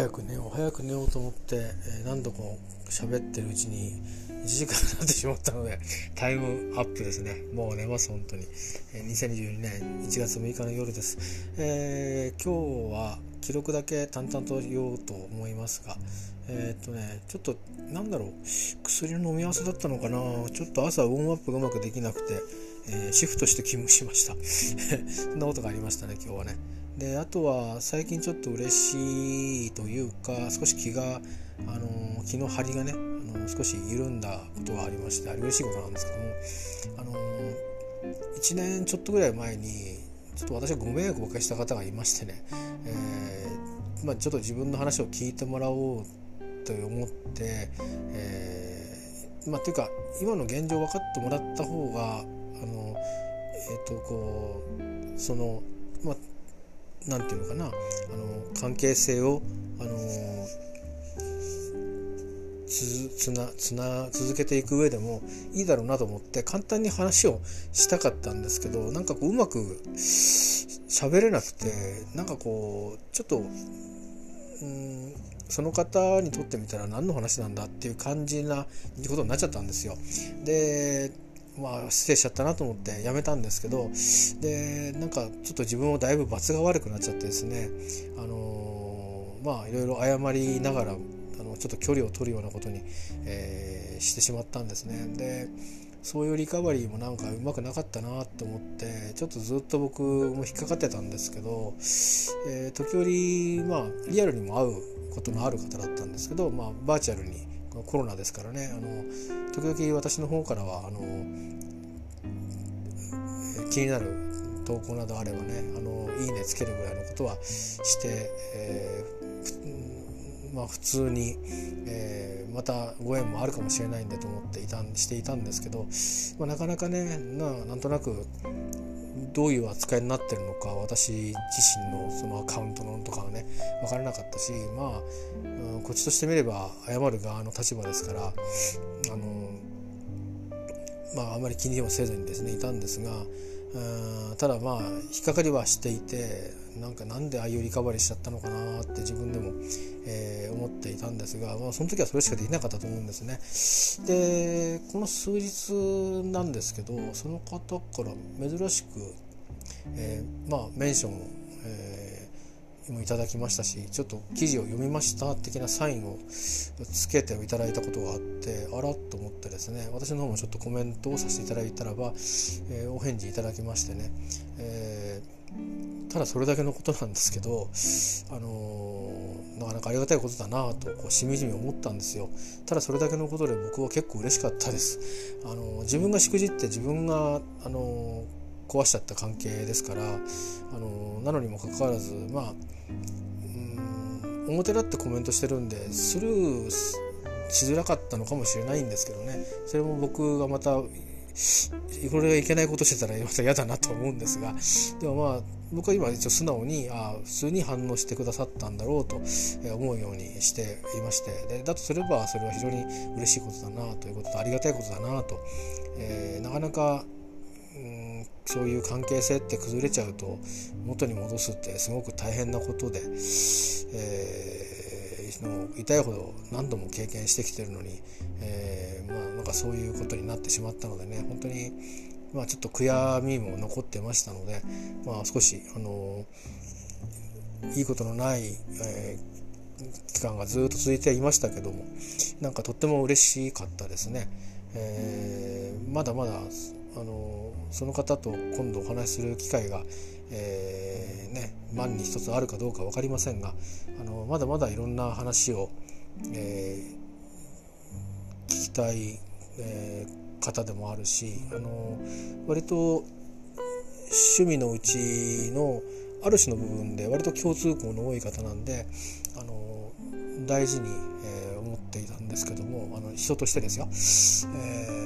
早く寝よう早く寝ようと思って、えー、何度も喋ってるうちに1時間になってしまったのでタイムアップですね。もう寝ます本当に、えー、2022年1月6日の夜です、えー、今日は記録だけ淡々と言おうと思いますがえー、っとねちょっとなんだろう。薬の飲み合わせだったのかな。ちょっと朝ウォームアップがうまくできなくて、えー、シフトして勤務しました。そんなことがありましたね今日はね。であとは最近ちょっと嬉しいというか少し気があの気の張りがねあの少し緩んだことがありましてあれ嬉しいことなんですけどもあの1年ちょっとぐらい前にちょっと私はご迷惑をおかけした方がいましてね、えー、まあ、ちょっと自分の話を聞いてもらおうと思って、えー、まあ、というか今の現状分かってもらった方があのえっ、ー、とこうそのまあなんていうのかなあの関係性をあのつつなつな続けていく上でもいいだろうなと思って簡単に話をしたかったんですけどなんかこううまく喋れなくてなんかこうちょっとうんその方にとってみたら何の話なんだっていう感じなことになっちゃったんですよ。でまあ失礼しちゃったなと思ってやめたんですけどでなんかちょっと自分もだいぶ罰が悪くなっちゃってですねあのまあいろいろ謝りながらあのちょっと距離を取るようなことに、えー、してしまったんですね。でそういうリカバリーもなんかうまくなかったなって思ってちょっとずっと僕も引っかかってたんですけど、えー、時折まあリアルにも会うことのある方だったんですけど、まあ、バーチャルにコロナですからね。あの時々私の方からはあの気になる投稿などあればねあのいいねつけるぐらいのことはして、えー、まあ、普通に、えー、またご縁もあるかもしれないんだと思っていたしていたんですけど、まあ、なかなかねななんとなくどういう扱いになってるのか私自身のそのアカウントのとかはね分からなかったしまあ、うん、こっちとしてみれば謝る側の立場ですからあのまああまり気にもせずにですねいたんですがうんただまあ引っかかりはしていてなんかなんでああいうリカバリーしちゃったのかなって自分でも、えー、思っていたんですが、まあ、その時はそれしかできなかったと思うんですね。でこの数日なんですけどその方から珍しく、えー、まあメンションを、えー、もいただきましたしちょっと記事を読みました的なサインをつけていただいたことがあってあらと思ってですね私の方もちょっとコメントをさせていただいたらば、えー、お返事いただきましてね、えー、ただそれだけのことなんですけど、あのー、なかなかありがたいことだなとこうしみじみ思ったんですよ。ただそれだけのことで僕は結構嬉しかったです、あの自分がしくじって自分が、あの壊しちゃった関係ですから、あのなのにもかかわらずまあ表立ってコメントしてるんでスルーしづらかったのかもしれないんですけどね。それも僕がまたこれがいけないことしてたらまた嫌だなと思うんですがでもまあ僕は今一応素直にあ普通に反応してくださったんだろうと思うようにしていましてでだとすればそれは非常に嬉しいことだなということとありがたいことだなと、えー、なかなかそういう関係性って崩れちゃうと元に戻すってすごく大変なことで、えー、の痛いほど何度も経験してきてるのに、えー、まあなんかそういうことになってしまったのでね本当にまあちょっと悔やみも残ってましたので、まあ、少しあのいいことのない、えー、期間がずっと続いていましたけどもなんかとっても嬉しかったですね。えー、まだまだあのその方と今度お話しする機会が、えー、ね、万に一つあるかどうか分かりませんがあのまだまだいろんな話を、えー、聞きたい、えー、方でもあるしあの割と趣味のうちのある種の部分で割と共通項の多い方なんであの大事に、え、思っていたんですけどもあの人としてですよ。えー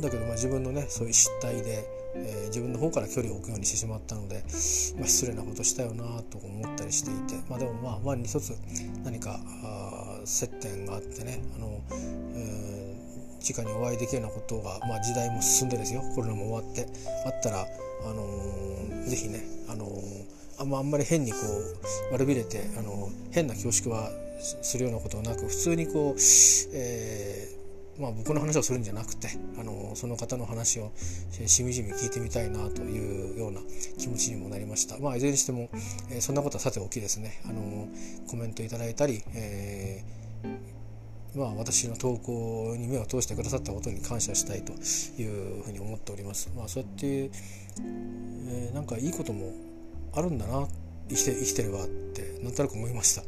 だけどまあ自分のねそういう失態で、えー、自分の方から距離を置くようにしてしまったので、まあ、失礼なことしたよなと思ったりしていて、まあ、でもまあ万に一つ何かあ接点があってねあの、えー、直にお会いできるようなことが、まあ、時代も進んでですよ。コロナも終わってあったら、あのー、ぜひね、あのー、あんまあんまり変にこう悪びれてあの変な恐縮はするようなことはなく普通にこう、えー、まあ、僕の話をするんじゃなくてあのその方の話をしみじみ聞いてみたいなというような気持ちにもなりました。まあ、いずれにしても、えー、そんなことはさておきですねあのコメントいただいたり、えー、まあ、私の投稿に目を通してくださったことに感謝したいというふうに思っております。まあ、そうやって、えー、なんかいいこともあるんだな生きて生きてればってなんとなく思いました、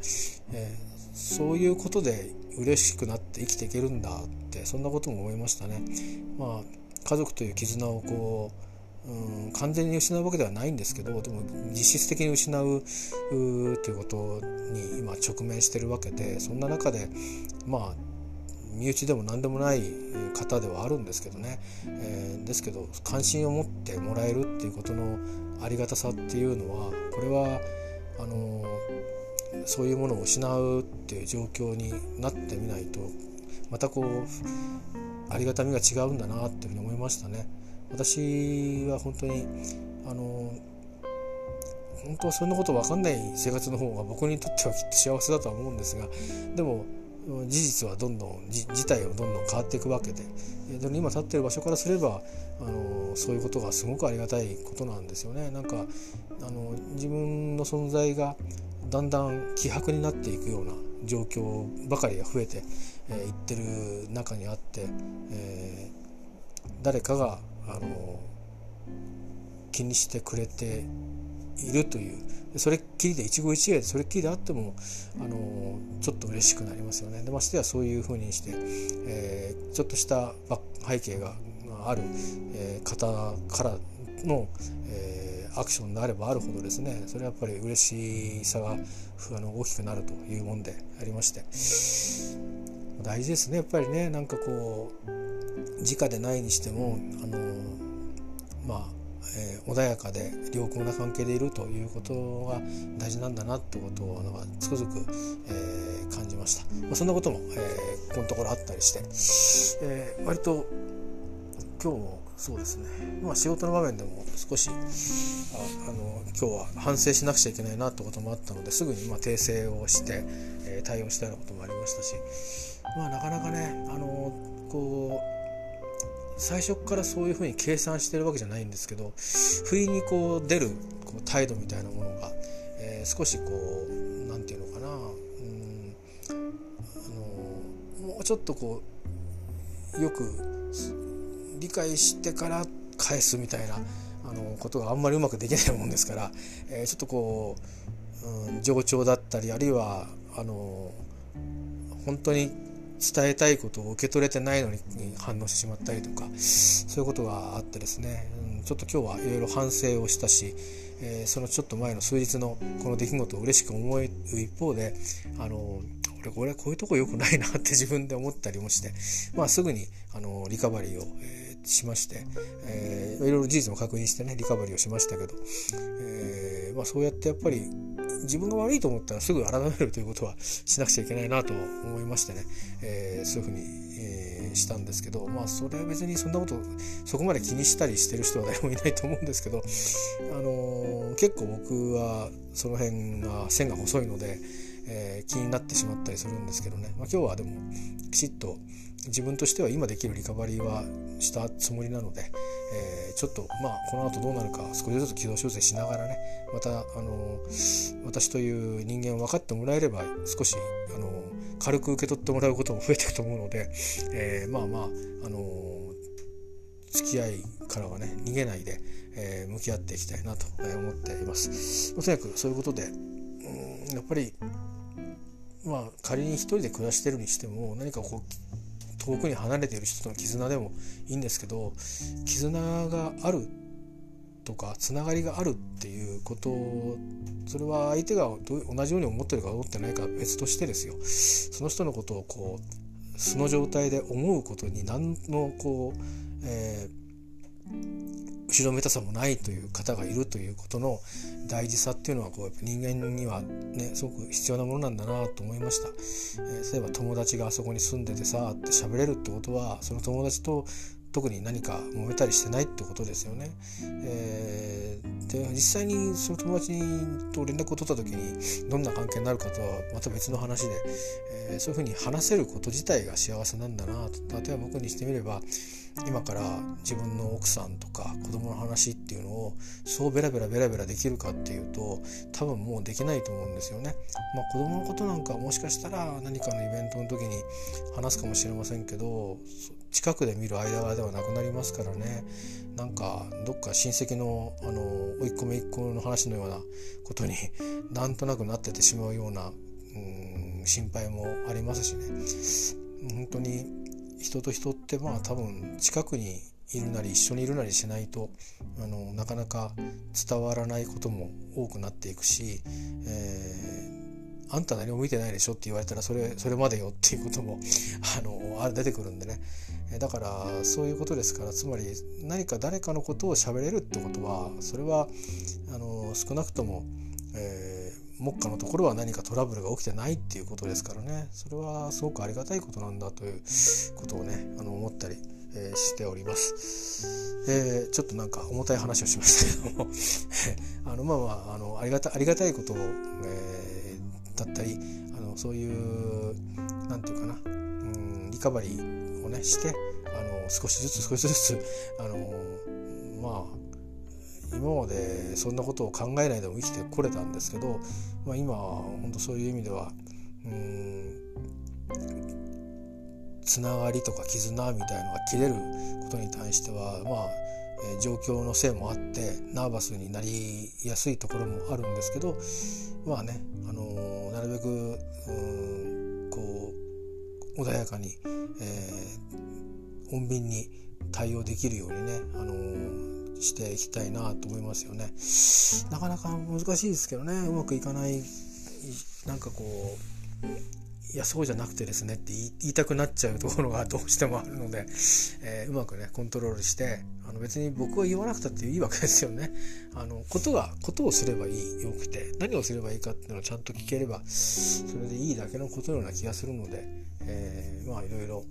えー、そういうことで嬉しくなって生きていけるんだってそんなことも思いましたね。まあ家族という絆をこう、うん、完全に失うわけではないんですけどでも実質的に失うということに今直面してるわけでそんな中でまあ身内でも何でもない方ではあるんですけどね、えー、ですけど関心を持ってもらえるっていうことのありがたさっていうのはこれはあのそういうものを失うっていう状況になってみないとまたこうありがたみが違うんだなっていうふうに思いましたね。私は本当にあの本当はそんなこと分かんない生活の方が僕にとってはきっと幸せだとは思うんですがでも事実はどんどん事態はどんどん変わっていくわけでで今立ってる場所からすればあのそういうことがすごくありがたいことなんですよね。なんかあの自分の存在がだんだん希薄になっていくような状況ばかりが増えてい、えー、ってる中にあって、えー、誰かがあの気にしてくれているという。それっきりで一期一会でそれっきりであってもあのちょっと嬉しくなりますよね。でましてやそういうふうにして、えー、ちょっとした背景がある、えー、方からの、えー、アクションであればあるほどですねそれはやっぱり嬉しさがあの大きくなるというもんでありまして大事ですねやっぱりねなんかこう直でないにしてもあのえー、穏やかで良好な関係でいるということが大事なんだなってことをなんかつくづく、えー、感じました、まあ、そんなことも、えー、このところあったりして、えー、割と今日もそうですね、まあ、仕事の場面でも少しああの今日は反省しなくちゃいけないなってこともあったのですぐにま訂正をして、え対応したようなこともありましたし、まあ、なかなかねあのこう最初からそういうふうに計算してるわけじゃないんですけど不意にこう出るこう態度みたいなものが、えー、少しこう何て言うのかなうんあのもうちょっとこうよく理解してから返すみたいなあのことがあんまりうまくできないもんですから、えー、ちょっとこう、うん、冗長だったりあるいはあの本当に伝えたいことを受け取れてないのに反応してしまったりとかそういうことがあってですね、うん、ちょっと今日はいろいろ反省をしたし、えー、そのちょっと前の数日のこの出来事を嬉しく思う一方であの俺これこういうとこ良くないなって 自分で思ったりもして、まあ、すぐにあのリカバリーを、えー、しまして、えー、いろいろ事実も確認してねリカバリーをしましたけど、えーまあ、そうやってやっぱり自分が悪いと思ったらすぐ改めるということはしなくちゃいけないなと思いましてね、えー、そういうふうに、えー、したんですけどまあそれは別にそんなことそこまで気にしたりしてる人は誰もいないと思うんですけど、あのー、結構僕はその辺が線が細いので、え、気になってしまったりするんですけどね、まあ、今日はでもきちっと自分としては今できるリカバリーはしたつもりなので、えー、ちょっとまあこの後どうなるか少しずつ軌道修正しながらねまたあの私という人間を分かってもらえれば少しあの軽く受け取ってもらうことも増えていくと思うので、えー、まあまああの付き合いからはね逃げないで、えー、向き合っていきたいなと思っています。とにかくそういうことで、うん、やっぱりまあ仮に一人で暮らしてるにしても何かこう遠くに離れている人との絆でもいいんですけど絆があるとかつながりがあるっていうことそれは相手が同じように思ってるか思ってないか別としてですよ。その人のことをこう素の状態で思うことに何のこう、えー後ろめたさもないという方がいるということの大事さっていうのはこうやっぱ人間にはねすごく必要なものなんだなと思いました、えー、例えば友達があそこに住んでてさって喋れるってことはその友達と特に何か揉めたりしてないってことですよね。えー、で実際にその友達と連絡を取った時にどんな関係になるかとはまた別の話で、えー、そういうふうに話せること自体が幸せなんだなと例えば僕にしてみれば今から自分の奥さんとか子供の話っていうのをそうベラベラベラベラできるかっていうと多分もうできないと思うんですよね。まあ、子供のことなんかもしかしたら何かのイベントの時に話すかもしれませんけど近くで見る間柄ではなくなりますからねなんかどっか親戚のあの甥っ子姪っ子の話のようなことに なんとなくなっててしまうようなうん心配もありますしね本当に人と人ってまあ多分近くにいるなり一緒にいるなりしないとあのなかなか伝わらないことも多くなっていくし、えー、あんた何も見てないでしょって言われたらそれそれまでよっていうことも あの出てくるんでね。だからそういうことですからつまり何か誰かのことを喋れるってことはそれはあの少なくとも、えー、目下のところは何かトラブルが起きてないっていうことですからね。それはすごくありがたいことなんだということをねあの思ったり、えー、しております、えー、ちょっとなんか重たい話をしましたけども。あのまあまああのありがたありがたいことを、えだったりあのそういう何て言うかな、うん、リカバリーをねしてあの少しずつ少しずつあのまあ今までそんなことを考えないでも生きてこれたんですけど、まあ、今は本当そういう意味ではうんつながりとか絆みたいのが切れることに対してはまあ、状況のせいもあってナーバスになりやすいところもあるんですけどまあね、あのー、なるべくうこう穏やかにえー、穏便に対応できるようにね、あのー、していきたいなと思いますよね。なかなか難しいですけどねうまくいかないなんかこういやそうじゃなくてですねって言いたくなっちゃうところがどうしてもあるので、えー、うまくねコントロールしてあの別に僕は言わなくたっていいわけですよね。あのことがことをすればいいよくて何をすればいいかっていうのをちゃんと聞ければそれでいいだけのことのような気がするので、えー、まあいろいろ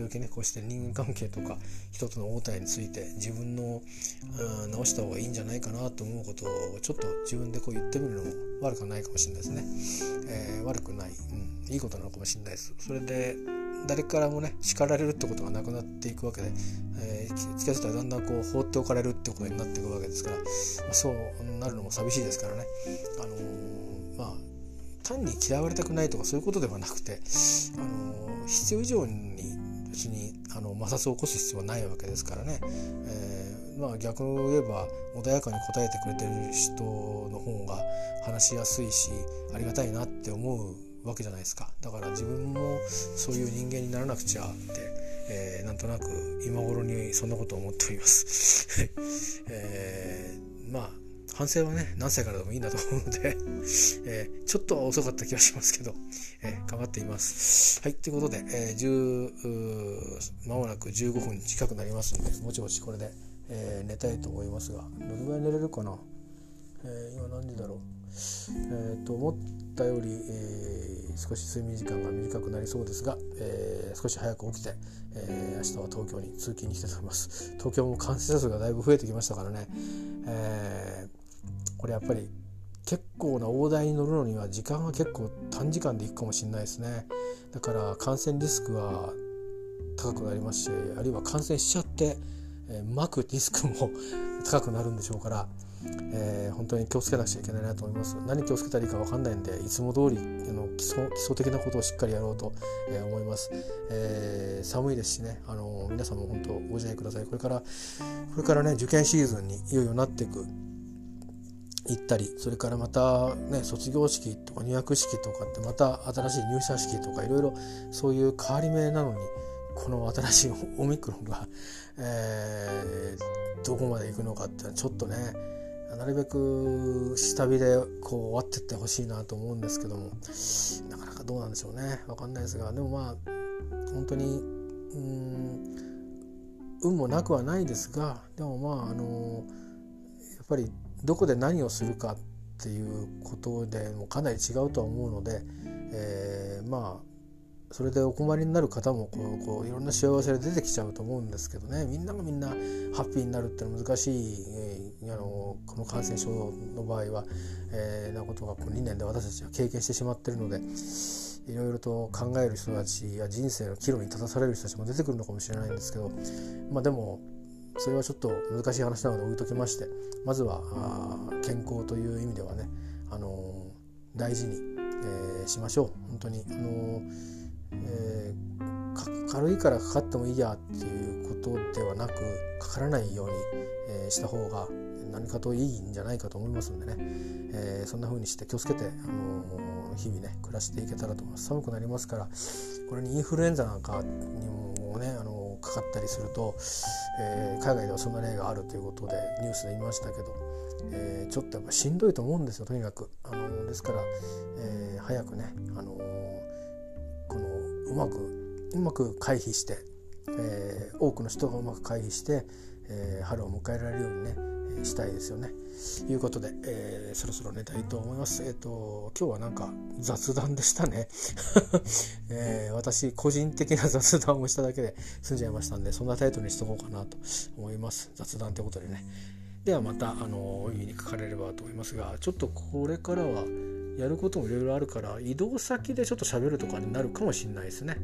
々ねこうして人間関係とか一つの応対について自分の直した方がいいんじゃないかなと思うことをちょっと自分でこう言ってみるのも悪くないかもしれないですね、えー、悪くない、うん、いいことなのかもしれないです。それで誰からもね叱られるってことがなくなっていくわけで、えー、気が付いたらだんだんこう放っておかれるってことになっていくわけですから、まあ、そうなるのも寂しいですからね、あのー、まあ単に嫌われたくないとかそういうことではなくて、あの必要以上に別にあの摩擦を起こす必要はないわけですからね、えー、まあ、逆を言えば穏やかに答えてくれてる人の方が話しやすいしありがたいなって思うわけじゃないですかだから自分もそういう人間にならなくちゃって、えー、なんとなく今頃にそんなことを思っております。えー、まあ反省はね何歳からでもいいんだと思うので えー、ちょっと遅かった気がしますけど、えー、頑張っています。はいということで、えー、10まもなく15分近くなりますのでもちもちこれで、えー、寝たいと思いますがどれぐらい寝れるかな、えー、今何時だろう？えーと、思ったより、えー、少し睡眠時間が短くなりそうですが、えー、少し早く起きて、えー、明日は東京に通勤に来てと思います。東京も感染者数がだいぶ増えてきましたからね、えーこれやっぱり結構な大台に乗るのには時間は結構短時間でいくかもしれないですね。だから感染リスクは高くなりますしあるいは感染しちゃって、え、巻くリスクも 高くなるんでしょうから、えー、本当に気をつけなくちゃいけないなと思います。何気をつけたらいいか分かんないんでいつも通りあの基礎基礎的なことをしっかりやろうと、えー、思います、えー、寒いですしねあの皆さんも本当ご自愛ください。これからこれからね受験シーズンにいよいよなっていく。行ったりそれからまたね卒業式とか入学式とかってまた新しい入社式とかいろいろそういう変わり目なのにこの新しいオミクロンが、えー、どこまで行くのかってちょっとねなるべく下火でこう終わってってほしいなと思うんですけどもなかなかどうなんでしょうね。分かんないですがでもまあ本当にうん運もなくはないですがでもまああのやっぱりどこで何をするかっていうことでもかなり違うとは思うので、えー、まあそれでお困りになる方もこうこういろんな幸せが出てきちゃうと思うんですけどねみんながみんなハッピーになるってのは難しい、えー、あのこの感染症の場合は、えー、なことがこの2年で私たちは経験してしまってるので。いろいろと考える人たちや人生の岐路に立たされる人たちも出てくるのかもしれないんですけどまあでもそれはちょっと難しい話なので置いときましてまずは健康という意味ではね、あのー、大事に、えー、しましょう。本当に、あのーえー、軽いからかかってもいいやっていうことではなくかからないように、えー、した方が何かといいんじゃないかと思いますんでね、えー、そんな風にして気をつけて、あの、日々ね暮らしていけたらと思います。寒くなりますからこれにインフルエンザなんかにもね、あの、かかったりすると、え海外ではそんな例があるということでニュースで言いましたけど、えちょっとやっぱしんどいと思うんですよとにかく、あのですから、え早くね、あのこのうまくうまく回避して、えー、多くの人がうまく回避して、えー、春を迎えられるようにね、したいですよね。いうことで、えー、そろそろ寝たいと思います。えっ、ー、と今日はなんか雑談でしたね、えー。私個人的な雑談をしただけで済んじゃいましたんでそんなタイトルにしとこうかなと思います。雑談ってことでね。ではまたあのおにかかれればと思いますがちょっとこれからはやることもいろいろあるから移動先でちょっと喋るとかになるかもしれないですね。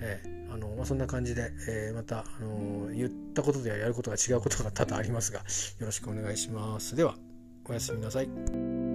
えー、あのまあ、そんな感じで、えー、また、あの言ったことではやることが違うことが多々ありますがよろしくお願いします。ではおやすみなさい。